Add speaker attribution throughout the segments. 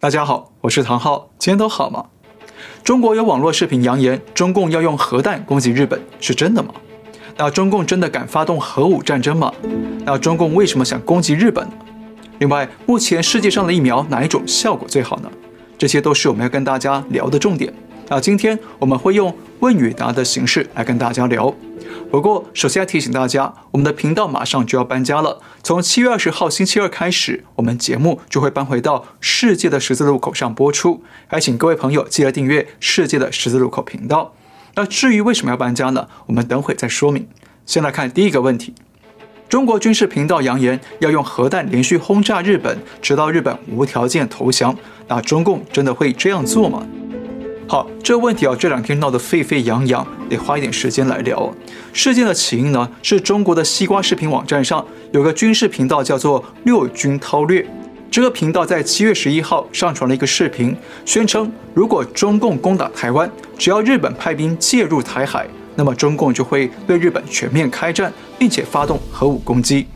Speaker 1: 大家好，我是唐浩，今天都好吗？中国有网络视频扬言中共要用核弹攻击日本，是真的吗？那中共真的敢发动核武战争吗？那中共为什么想攻击日本呢？另外，目前世界上的疫苗哪一种效果最好呢？这些都是我们要跟大家聊的重点。那今天我们会用问与答的形式来跟大家聊。不过，首先要提醒大家，我们的频道马上就要搬家了。从七月二十号星期二开始，我们节目就会搬回到世界的十字路口上播出。还请各位朋友记得订阅世界的十字路口频道。那至于为什么要搬家呢？我们等会再说明。先来看第一个问题：中国军事频道扬言要用核弹连续轰炸日本，直到日本无条件投降。那中共真的会这样做吗？好，这个问题啊，这两天闹得沸沸扬扬，得花一点时间来聊。事件的起因呢，是中国的西瓜视频网站上有个军事频道叫做“六军韬略”。这个频道在七月十一号上传了一个视频，宣称如果中共攻打台湾，只要日本派兵介入台海，那么中共就会对日本全面开战，并且发动核武攻击。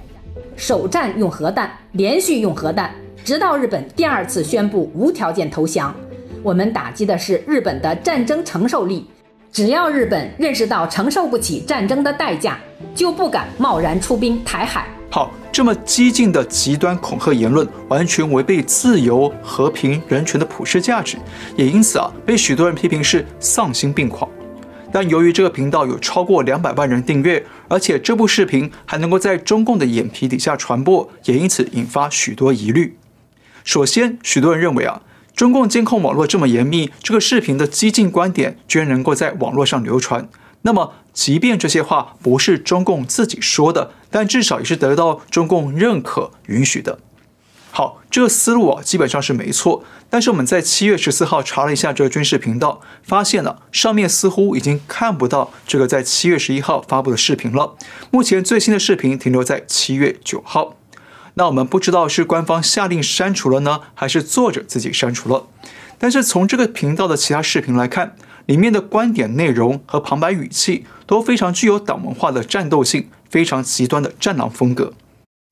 Speaker 2: 首战用核弹，连续用核弹，直到日本第二次宣布无条件投降。我们打击的是日本的战争承受力，只要日本认识到承受不起战争的代价，就不敢贸然出兵台海。
Speaker 1: 好，这么激进的极端恐吓言论，完全违背自由、和平、人权的普世价值，也因此啊，被许多人批评是丧心病狂。但由于这个频道有超过两百万人订阅，而且这部视频还能够在中共的眼皮底下传播，也因此引发许多疑虑。首先，许多人认为啊。中共监控网络这么严密，这个视频的激进观点居然能够在网络上流传。那么，即便这些话不是中共自己说的，但至少也是得到中共认可允许的。好，这个思路啊，基本上是没错。但是我们在七月十四号查了一下这个军事频道，发现了上面似乎已经看不到这个在七月十一号发布的视频了。目前最新的视频停留在七月九号。那我们不知道是官方下令删除了呢，还是作者自己删除了。但是从这个频道的其他视频来看，里面的观点内容和旁白语气都非常具有党文化的战斗性，非常极端的战狼风格。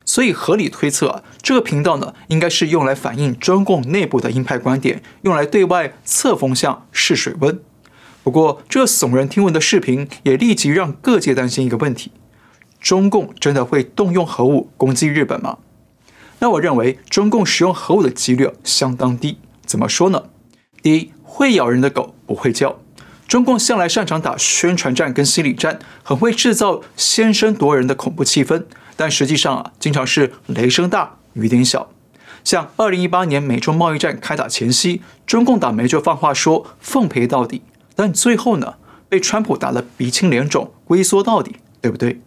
Speaker 1: 所以合理推测啊，这个频道呢，应该是用来反映中共内部的鹰派观点，用来对外测风向、试水温。不过，这耸人听闻的视频也立即让各界担心一个问题：中共真的会动用核武攻击日本吗？那我认为中共使用核武的几率相当低。怎么说呢？第一，会咬人的狗不会叫。中共向来擅长打宣传战跟心理战，很会制造先声夺人的恐怖气氛。但实际上啊，经常是雷声大雨点小。像二零一八年美中贸易战开打前夕，中共党媒就放话说奉陪到底，但最后呢，被川普打得鼻青脸肿，龟缩到底，对不对？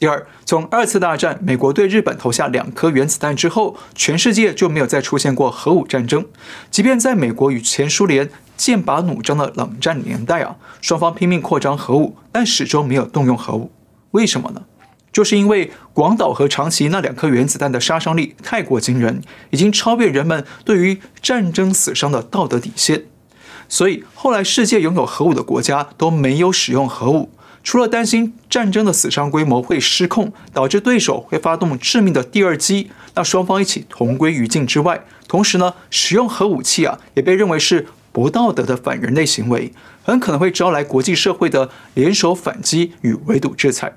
Speaker 1: 第二，从二次大战美国对日本投下两颗原子弹之后，全世界就没有再出现过核武战争。即便在美国与前苏联剑拔弩张的冷战年代啊，双方拼命扩张核武，但始终没有动用核武。为什么呢？就是因为广岛和长崎那两颗原子弹的杀伤力太过惊人，已经超越人们对于战争死伤的道德底线。所以后来世界拥有核武的国家都没有使用核武。除了担心战争的死伤规模会失控，导致对手会发动致命的第二击，那双方一起同归于尽之外，同时呢，使用核武器啊，也被认为是不道德的反人类行为，很可能会招来国际社会的联手反击与围堵制裁。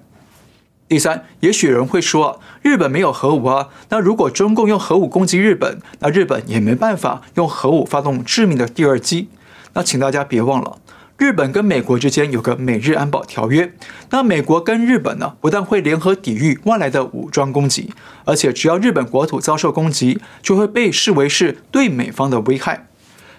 Speaker 1: 第三，也许有人会说，日本没有核武啊，那如果中共用核武攻击日本，那日本也没办法用核武发动致命的第二击。那请大家别忘了。日本跟美国之间有个美日安保条约，那美国跟日本呢，不但会联合抵御外来的武装攻击，而且只要日本国土遭受攻击，就会被视为是对美方的危害。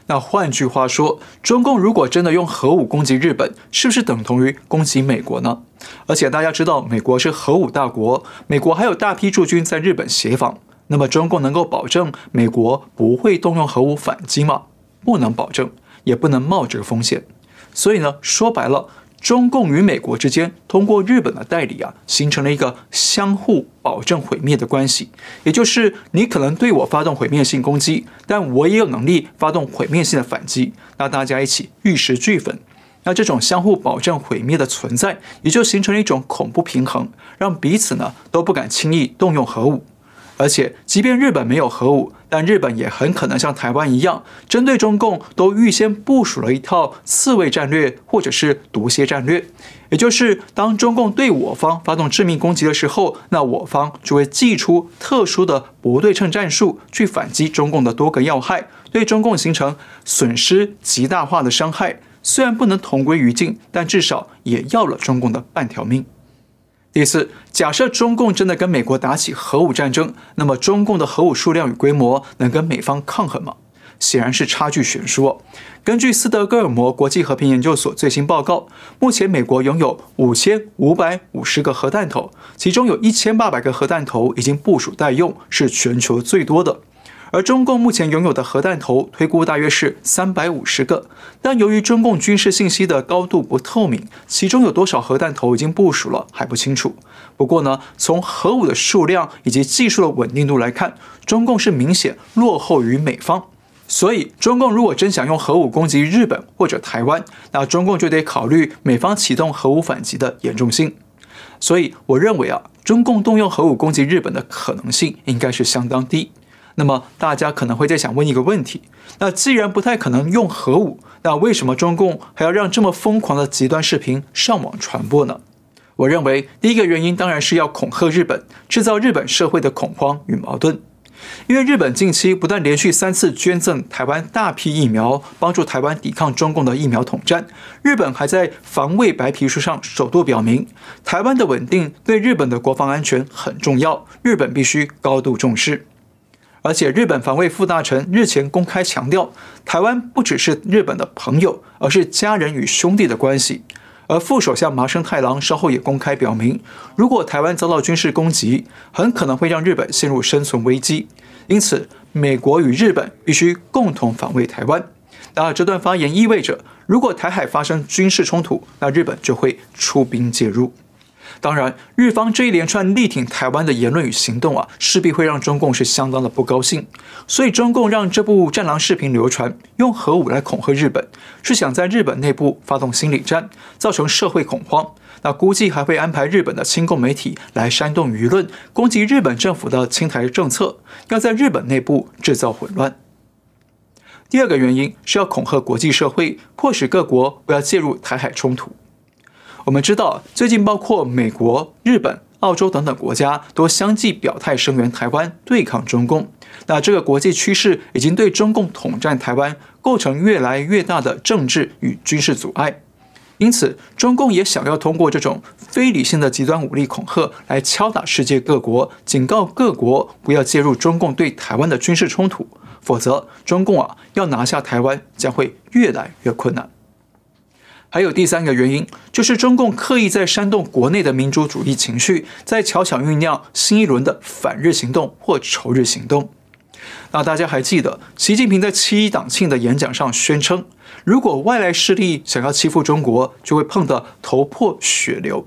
Speaker 1: 那换句话说，中共如果真的用核武攻击日本，是不是等同于攻击美国呢？而且大家知道，美国是核武大国，美国还有大批驻军在日本协防，那么中共能够保证美国不会动用核武反击吗？不能保证，也不能冒这个风险。所以呢，说白了，中共与美国之间通过日本的代理啊，形成了一个相互保证毁灭的关系。也就是你可能对我发动毁灭性攻击，但我也有能力发动毁灭性的反击。那大家一起玉石俱焚。那这种相互保证毁灭的存在，也就形成了一种恐怖平衡，让彼此呢都不敢轻易动用核武。而且，即便日本没有核武，但日本也很可能像台湾一样，针对中共都预先部署了一套刺猬战略，或者是毒蝎战略。也就是，当中共对我方发动致命攻击的时候，那我方就会祭出特殊的不对称战术，去反击中共的多个要害，对中共形成损失极大化的伤害。虽然不能同归于尽，但至少也要了中共的半条命。第四，假设中共真的跟美国打起核武战争，那么中共的核武数量与规模能跟美方抗衡吗？显然是差距悬殊哦。根据斯德哥尔摩国际和平研究所最新报告，目前美国拥有五千五百五十个核弹头，其中有一千八百个核弹头已经部署待用，是全球最多的。而中共目前拥有的核弹头推估大约是三百五十个，但由于中共军事信息的高度不透明，其中有多少核弹头已经部署了还不清楚。不过呢，从核武的数量以及技术的稳定度来看，中共是明显落后于美方。所以，中共如果真想用核武攻击日本或者台湾，那中共就得考虑美方启动核武反击的严重性。所以，我认为啊，中共动用核武攻击日本的可能性应该是相当低。那么大家可能会在想问一个问题：那既然不太可能用核武，那为什么中共还要让这么疯狂的极端视频上网传播呢？我认为第一个原因当然是要恐吓日本，制造日本社会的恐慌与矛盾。因为日本近期不但连续三次捐赠台湾大批疫苗，帮助台湾抵抗中共的疫苗统战，日本还在防卫白皮书上首度表明，台湾的稳定对日本的国防安全很重要，日本必须高度重视。而且，日本防卫副大臣日前公开强调，台湾不只是日本的朋友，而是家人与兄弟的关系。而副首相麻生太郎稍后也公开表明，如果台湾遭到军事攻击，很可能会让日本陷入生存危机。因此，美国与日本必须共同防卫台湾。那这段发言意味着，如果台海发生军事冲突，那日本就会出兵介入。当然，日方这一连串力挺台湾的言论与行动啊，势必会让中共是相当的不高兴。所以，中共让这部战狼视频流传，用核武来恐吓日本，是想在日本内部发动心理战，造成社会恐慌。那估计还会安排日本的亲共媒体来煽动舆论，攻击日本政府的亲台政策，要在日本内部制造混乱。第二个原因是要恐吓国际社会，迫使各国不要介入台海冲突。我们知道，最近包括美国、日本、澳洲等等国家都相继表态声援台湾，对抗中共。那这个国际趋势已经对中共统战台湾构成越来越大的政治与军事阻碍。因此，中共也想要通过这种非理性的极端武力恐吓来敲打世界各国，警告各国不要介入中共对台湾的军事冲突，否则中共啊要拿下台湾将会越来越困难。还有第三个原因，就是中共刻意在煽动国内的民主主义情绪，在巧巧酝酿新一轮的反日行动或仇日行动。那大家还记得，习近平在七一党庆的演讲上宣称，如果外来势力想要欺负中国，就会碰得头破血流。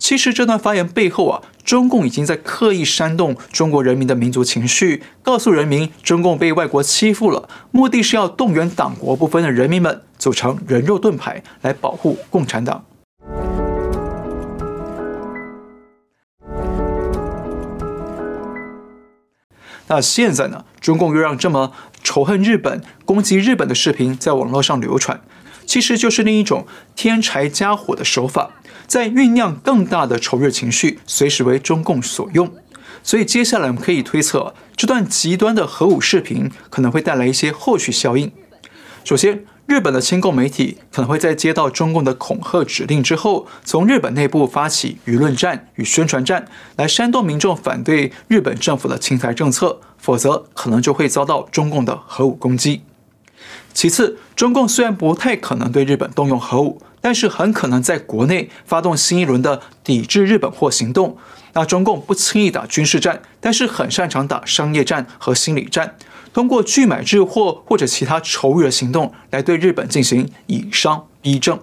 Speaker 1: 其实这段发言背后啊，中共已经在刻意煽动中国人民的民族情绪，告诉人民中共被外国欺负了，目的是要动员党国不分的人民们组成人肉盾牌来保护共产党。那现在呢，中共又让这么仇恨日本、攻击日本的视频在网络上流传，其实就是另一种添柴加火的手法。在酝酿更大的仇日情绪，随时为中共所用。所以接下来我们可以推测，这段极端的核武视频可能会带来一些后续效应。首先，日本的亲共媒体可能会在接到中共的恐吓指令之后，从日本内部发起舆论战与宣传战，来煽动民众反对日本政府的亲台政策，否则可能就会遭到中共的核武攻击。其次，中共虽然不太可能对日本动用核武，但是很可能在国内发动新一轮的抵制日本货行动。那中共不轻易打军事战，但是很擅长打商业战和心理战，通过拒买日货或者其他仇日的行动来对日本进行以商逼政。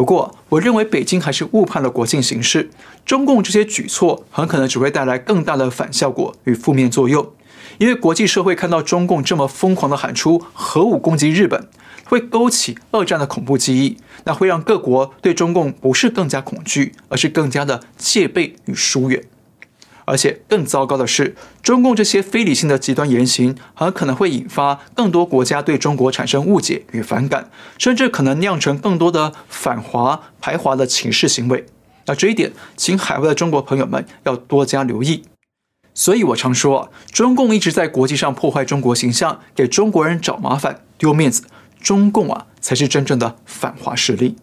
Speaker 1: 不过，我认为北京还是误判了国际形势，中共这些举措很可能只会带来更大的反效果与负面作用。因为国际社会看到中共这么疯狂地喊出核武攻击日本，会勾起二战的恐怖记忆，那会让各国对中共不是更加恐惧，而是更加的戒备与疏远。而且更糟糕的是，中共这些非理性的极端言行，很可能会引发更多国家对中国产生误解与反感，甚至可能酿成更多的反华排华的歧视行为。那这一点，请海外的中国朋友们要多加留意。所以我常说啊，中共一直在国际上破坏中国形象，给中国人找麻烦、丢面子。中共啊，才是真正的反华势力。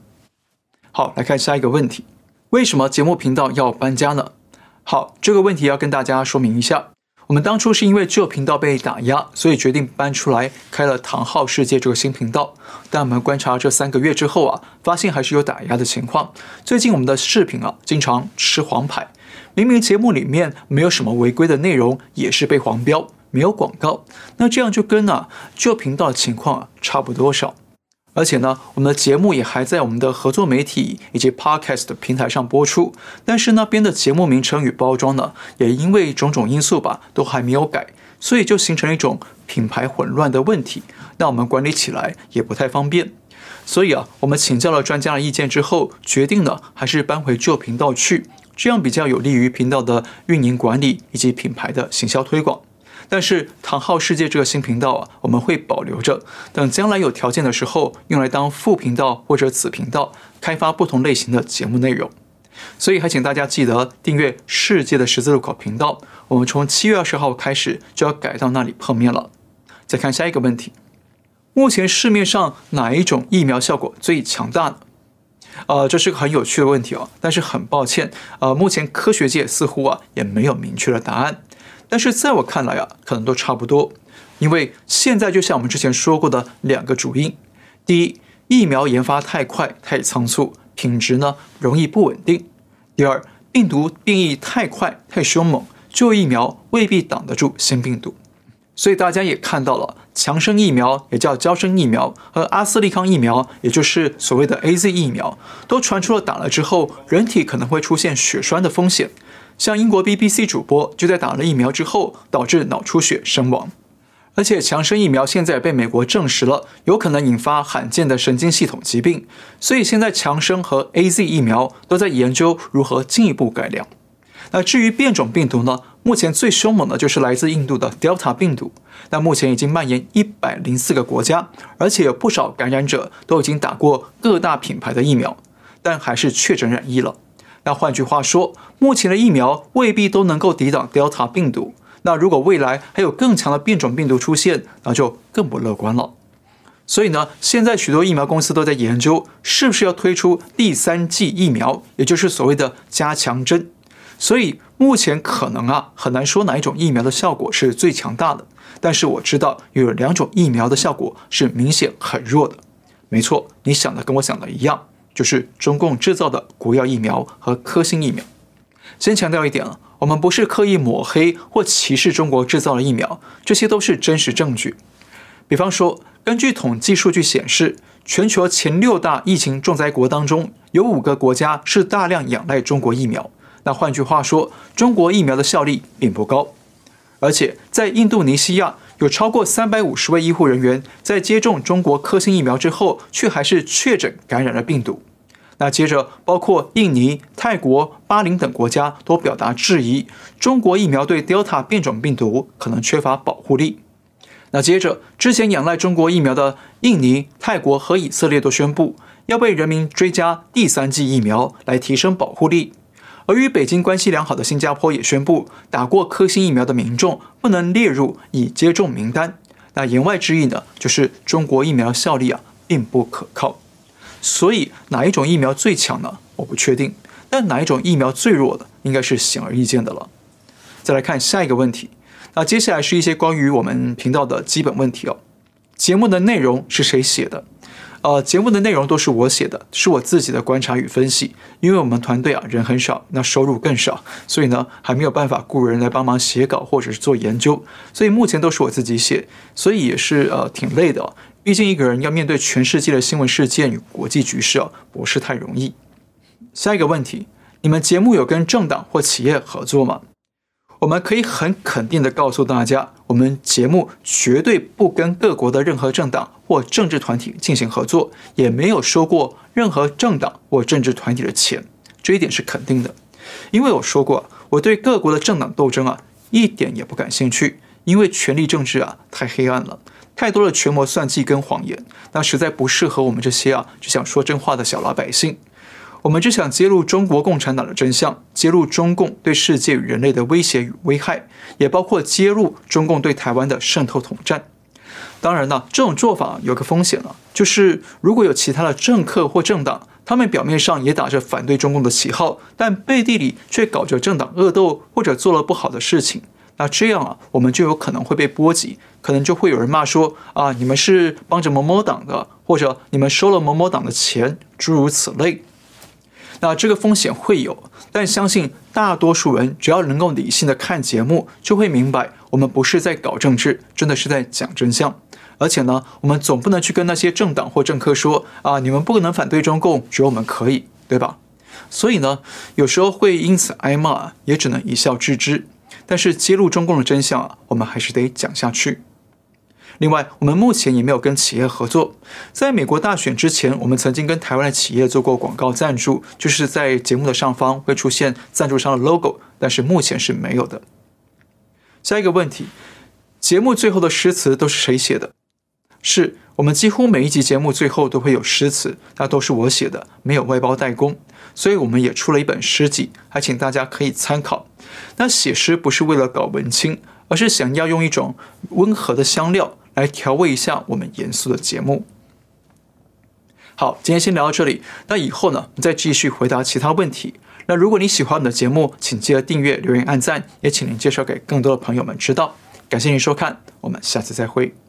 Speaker 1: 好，来看下一个问题：为什么节目频道要搬家呢？好，这个问题要跟大家说明一下。我们当初是因为旧频道被打压，所以决定搬出来开了“唐浩世界”这个新频道。但我们观察这三个月之后啊，发现还是有打压的情况。最近我们的视频啊，经常吃黄牌，明明节目里面没有什么违规的内容，也是被黄标，没有广告。那这样就跟啊旧频道的情况啊差不多少。而且呢，我们的节目也还在我们的合作媒体以及 Podcast 平台上播出，但是那边的节目名称与包装呢，也因为种种因素吧，都还没有改，所以就形成了一种品牌混乱的问题。那我们管理起来也不太方便。所以啊，我们请教了专家的意见之后，决定呢，还是搬回旧频道去，这样比较有利于频道的运营管理以及品牌的行销推广。但是“唐浩世界”这个新频道啊，我们会保留着，等将来有条件的时候，用来当副频道或者子频道，开发不同类型的节目内容。所以还请大家记得订阅“世界的十字路口”频道。我们从七月二十号开始就要改到那里碰面了。再看下一个问题：目前市面上哪一种疫苗效果最强大呢？呃，这是个很有趣的问题哦。但是很抱歉，呃，目前科学界似乎啊也没有明确的答案。但是在我看来啊，可能都差不多，因为现在就像我们之前说过的两个主因：第一，疫苗研发太快太仓促，品质呢容易不稳定；第二，病毒变异太快太凶猛，旧疫苗未必挡得住新病毒。所以大家也看到了，强生疫苗也叫娇生疫苗和阿斯利康疫苗，也就是所谓的 AZ 疫苗，都传出了打了之后人体可能会出现血栓的风险。像英国 BBC 主播就在打了疫苗之后导致脑出血身亡，而且强生疫苗现在被美国证实了有可能引发罕见的神经系统疾病，所以现在强生和 AZ 疫苗都在研究如何进一步改良。那至于变种病毒呢？目前最凶猛的就是来自印度的 Delta 病毒，那目前已经蔓延一百零四个国家，而且有不少感染者都已经打过各大品牌的疫苗，但还是确诊染疫了。那换句话说，目前的疫苗未必都能够抵挡 Delta 病毒。那如果未来还有更强的变种病毒出现，那就更不乐观了。所以呢，现在许多疫苗公司都在研究，是不是要推出第三剂疫苗，也就是所谓的加强针。所以目前可能啊，很难说哪一种疫苗的效果是最强大的。但是我知道有两种疫苗的效果是明显很弱的。没错，你想的跟我想的一样。就是中共制造的国药疫苗和科兴疫苗。先强调一点啊，我们不是刻意抹黑或歧视中国制造的疫苗，这些都是真实证据。比方说，根据统计数据显示，全球前六大疫情重灾国当中，有五个国家是大量仰赖中国疫苗。那换句话说，中国疫苗的效力并不高。而且在印度尼西亚，有超过三百五十位医护人员在接种中国科兴疫苗之后，却还是确诊感染了病毒。那接着，包括印尼、泰国、巴林等国家都表达质疑，中国疫苗对 Delta 变种病毒可能缺乏保护力。那接着，之前仰赖中国疫苗的印尼、泰国和以色列都宣布要为人民追加第三剂疫苗来提升保护力。而与北京关系良好的新加坡也宣布，打过科兴疫苗的民众不能列入已接种名单。那言外之意呢，就是中国疫苗效力啊，并不可靠。所以哪一种疫苗最强呢？我不确定。但哪一种疫苗最弱的，应该是显而易见的了。再来看下一个问题。那接下来是一些关于我们频道的基本问题哦。节目的内容是谁写的？呃，节目的内容都是我写的，是我自己的观察与分析。因为我们团队啊人很少，那收入更少，所以呢还没有办法雇人来帮忙写稿或者是做研究，所以目前都是我自己写，所以也是呃挺累的。毕竟一个人要面对全世界的新闻事件与国际局势啊，不是太容易。下一个问题，你们节目有跟政党或企业合作吗？我们可以很肯定的告诉大家，我们节目绝对不跟各国的任何政党或政治团体进行合作，也没有收过任何政党或政治团体的钱，这一点是肯定的。因为我说过，我对各国的政党斗争啊一点也不感兴趣，因为权力政治啊太黑暗了，太多的权谋算计跟谎言，那实在不适合我们这些啊只想说真话的小老百姓。我们只想揭露中国共产党的真相，揭露中共对世界与人类的威胁与危害，也包括揭露中共对台湾的渗透统战。当然呢，这种做法有个风险了，就是如果有其他的政客或政党，他们表面上也打着反对中共的旗号，但背地里却搞着政党恶斗或者做了不好的事情，那这样啊，我们就有可能会被波及，可能就会有人骂说啊，你们是帮着某某党的，或者你们收了某某党的钱，诸如此类。那这个风险会有，但相信大多数人只要能够理性的看节目，就会明白我们不是在搞政治，真的是在讲真相。而且呢，我们总不能去跟那些政党或政客说啊，你们不可能反对中共，只有我们可以，对吧？所以呢，有时候会因此挨骂，也只能一笑置之。但是揭露中共的真相啊，我们还是得讲下去。另外，我们目前也没有跟企业合作。在美国大选之前，我们曾经跟台湾的企业做过广告赞助，就是在节目的上方会出现赞助商的 logo，但是目前是没有的。下一个问题，节目最后的诗词都是谁写的？是我们几乎每一集节目最后都会有诗词，那都是我写的，没有外包代工，所以我们也出了一本诗集，还请大家可以参考。那写诗不是为了搞文青，而是想要用一种温和的香料。来调味一下我们严肃的节目。好，今天先聊到这里。那以后呢，再继续回答其他问题。那如果你喜欢我们的节目，请记得订阅、留言、按赞，也请您介绍给更多的朋友们知道。感谢您收看，我们下次再会。